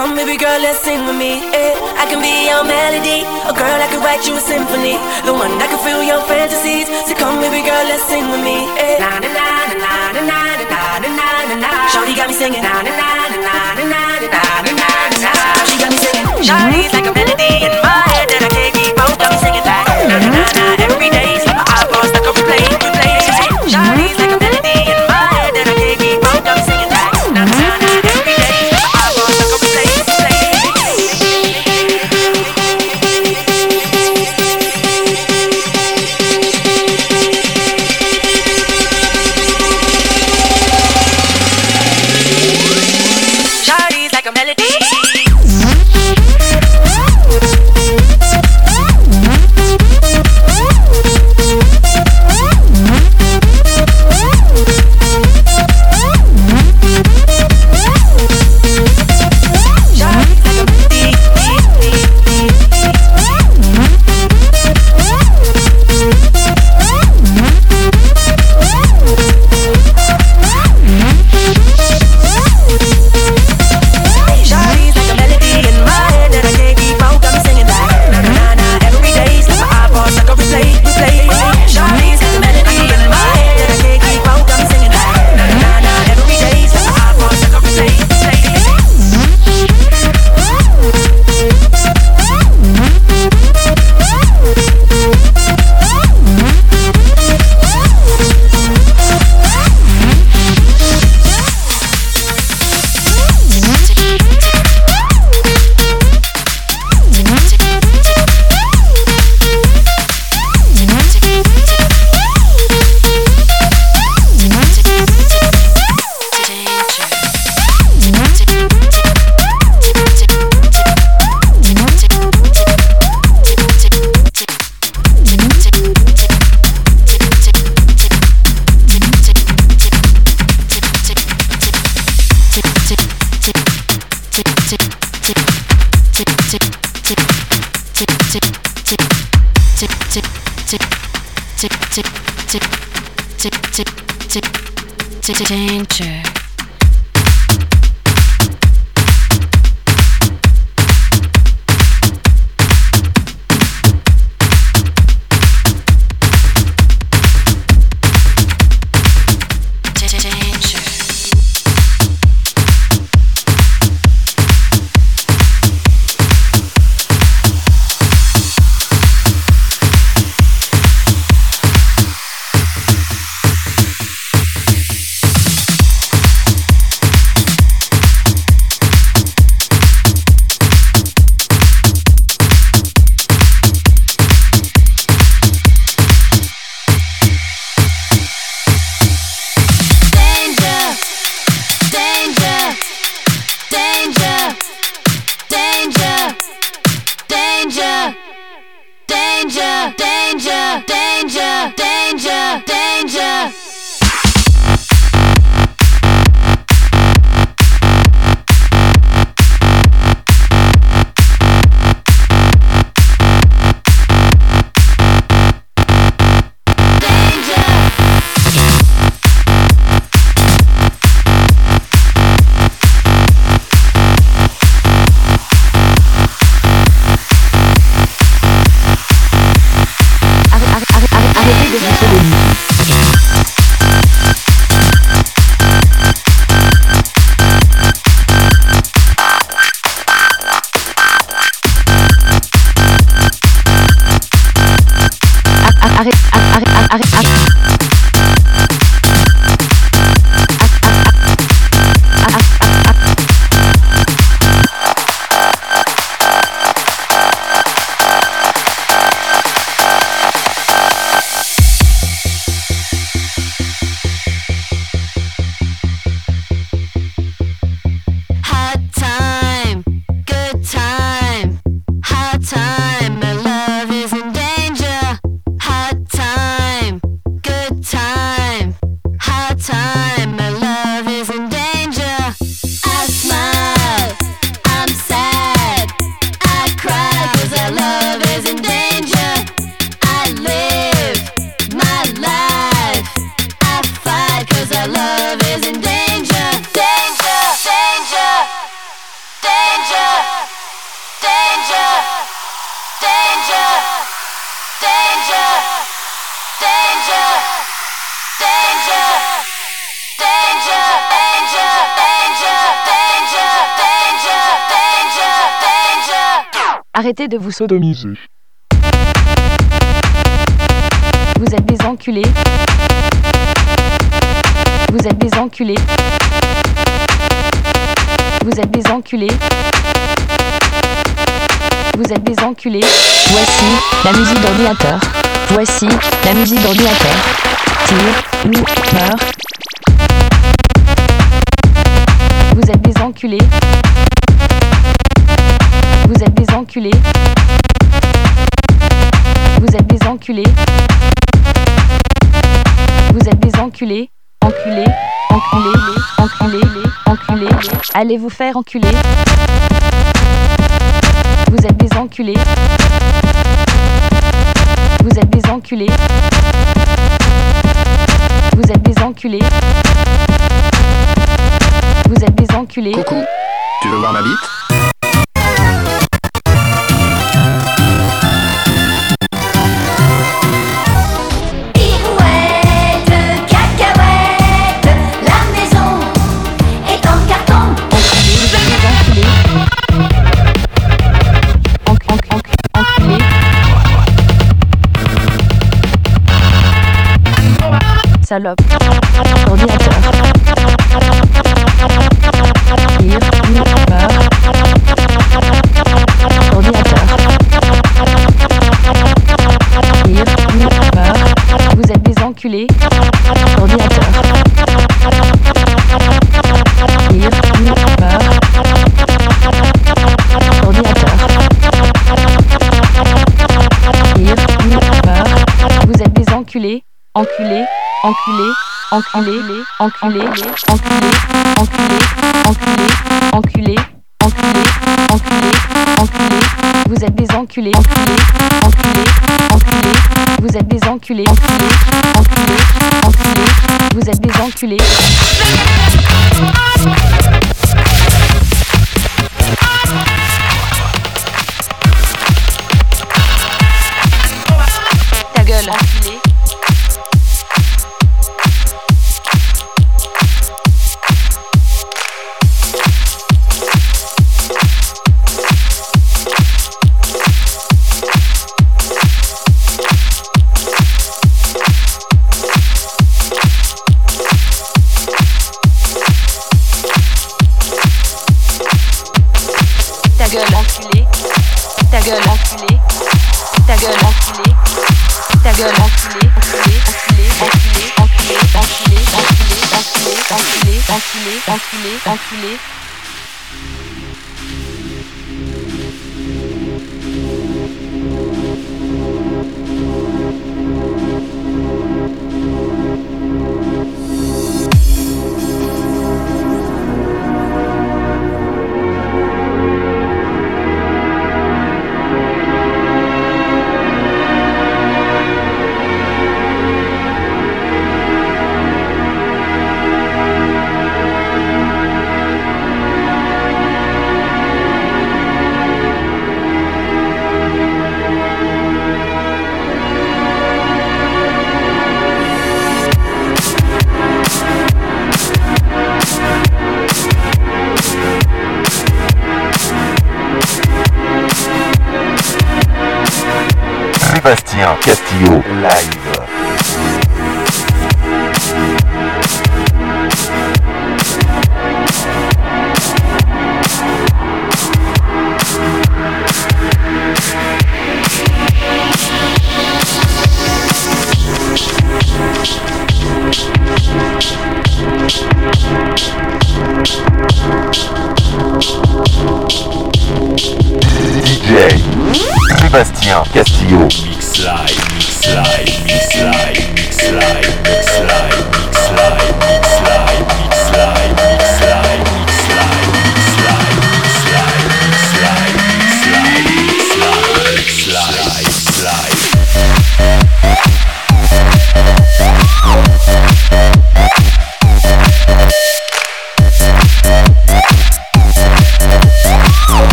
Come, baby girl, let's sing with me. Yeah. I can be your melody. a girl, I can write you a symphony. The one that can fill your fantasies. So come, baby girl, let's sing with me. Yeah. Na na na na na na na na na na. Shawty got me singing. Na na na na na na na na na na. She got me singing. Shawty's like a melody in my head that I can't keep out. Got me singing like na na na na. Every day's like my iPod's stuck on replay, replay. Shawty. De vous sodomiser. Vous êtes des enculés. Vous êtes des enculés. Vous êtes des enculés. Vous êtes des enculés. Voici la musique d'ordinateur. Voici la musique d'ordinateur. Tire ou meurt. Vous êtes des enculés. Enculés. Vous êtes des enculés. Vous êtes des enculés. Enculés. Enculés. Enculés. Enculés. Allez vous faire enculer? Vous êtes des enculés. Vous êtes des enculés. Vous êtes des enculés. Vous êtes des enculés. Coucou, tu veux voir ma bite? Enculés enculé, enculé, enculé, enculé, enculé, enculé, enculé, enculé, enculé, enculé. Vous êtes des enculés, enculés, enculés, enculés. Vous êtes des enculés, enculés, enculés, enculés. Vous êtes des enculés.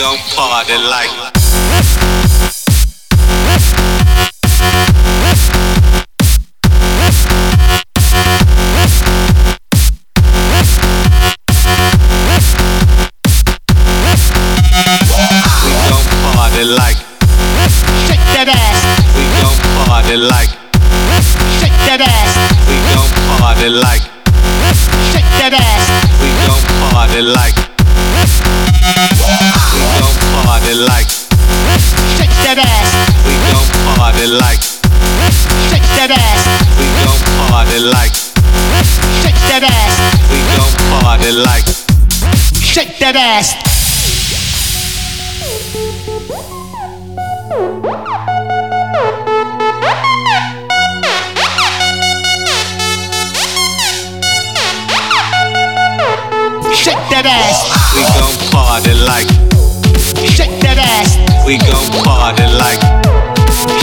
Gon' party like. We gon' party like. Shake that ass, We gon' party like. shake that ass, We gon' party like. That ass. Shake that ass, We gon' party like. shake that ass, We gon' party like.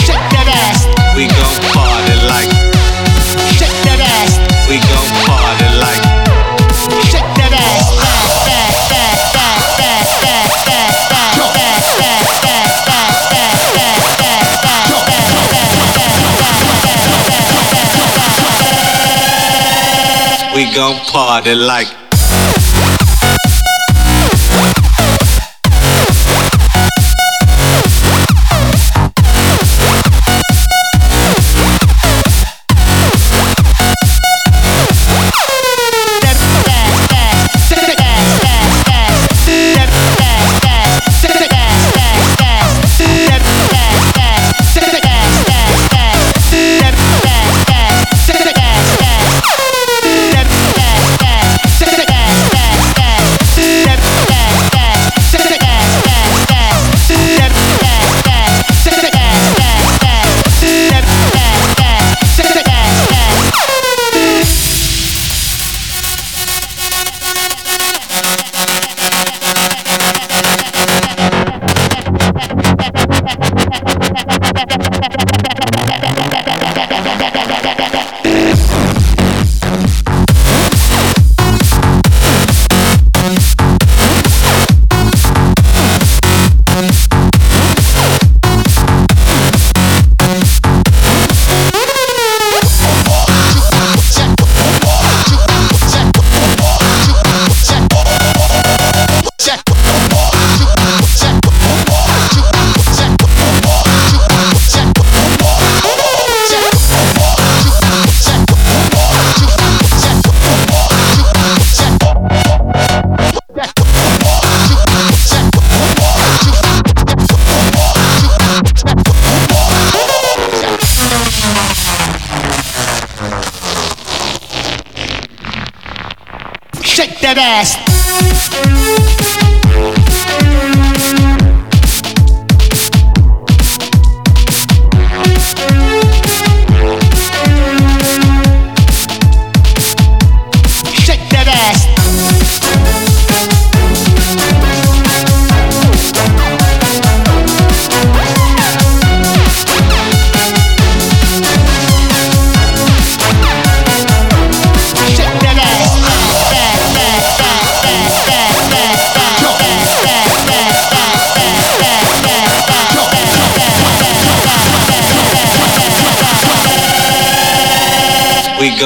shake that ass, We gon' party like. Gon' party like. interessa.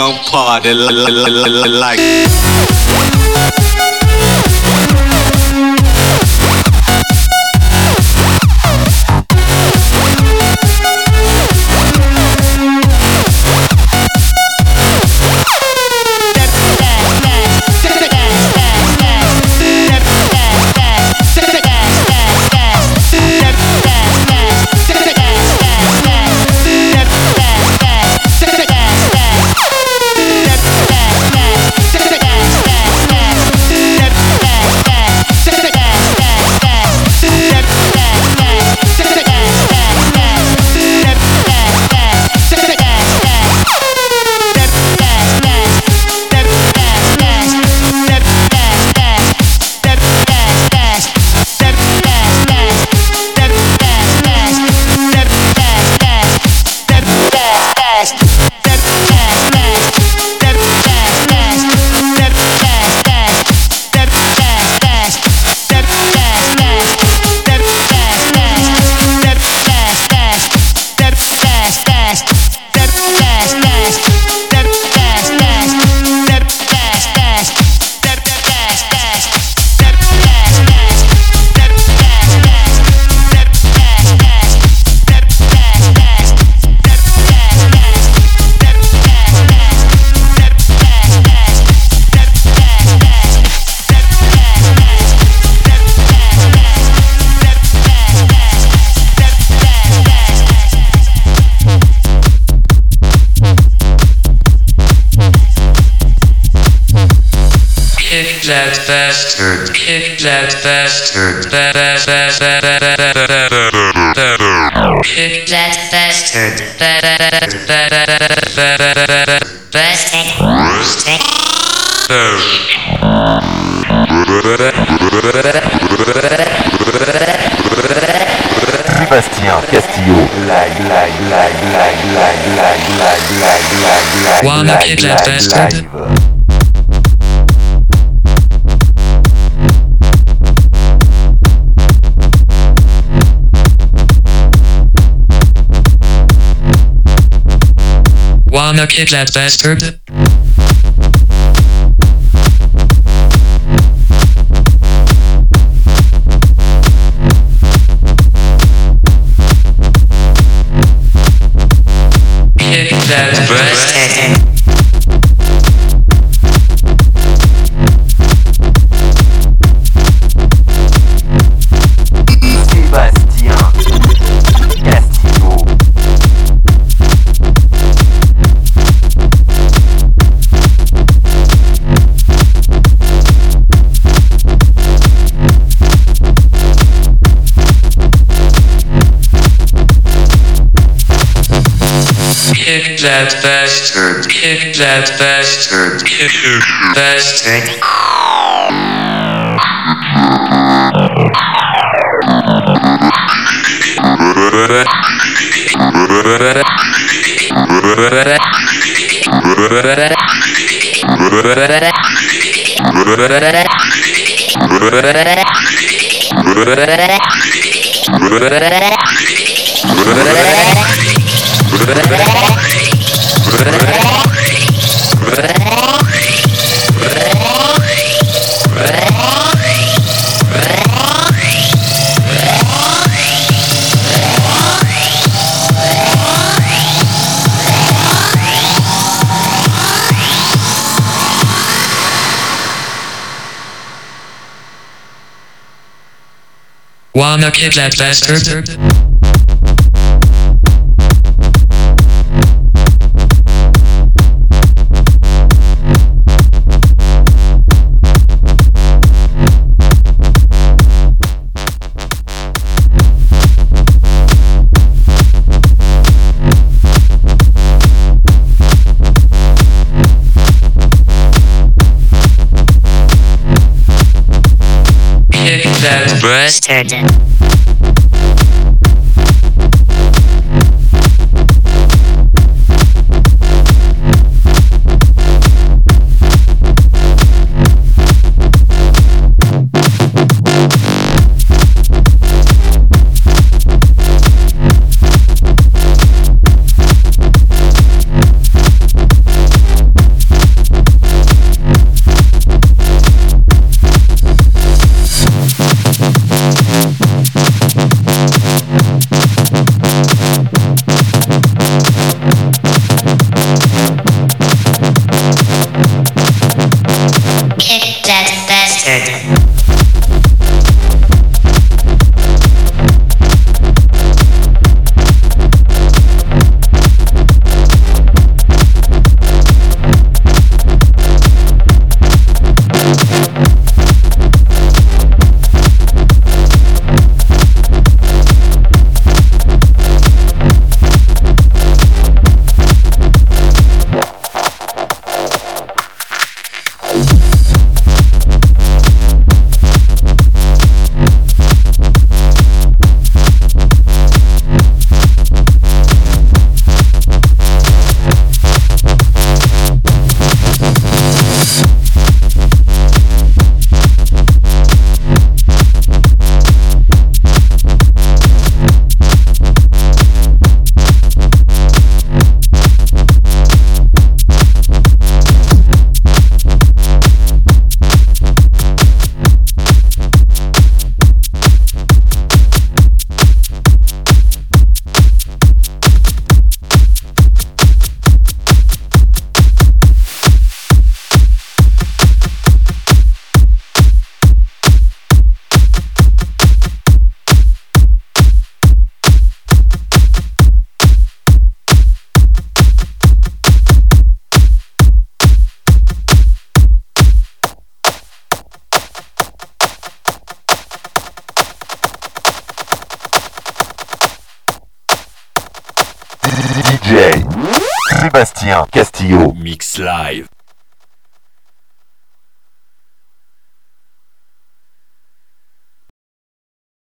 Gon' party li- li- li- li- li- like. bastard, kick that bastard, ba ba ba ba ba ba ba ba ba kick that bastard, ba ba ba ba ba ba ba ba ba ba Castillo, lag, lag, lag, lag, wanna kick that bastard? that bastard, kick that bastard, kick that bastard. Thank you. Wanna kick that bastard? Bruce Turgeon.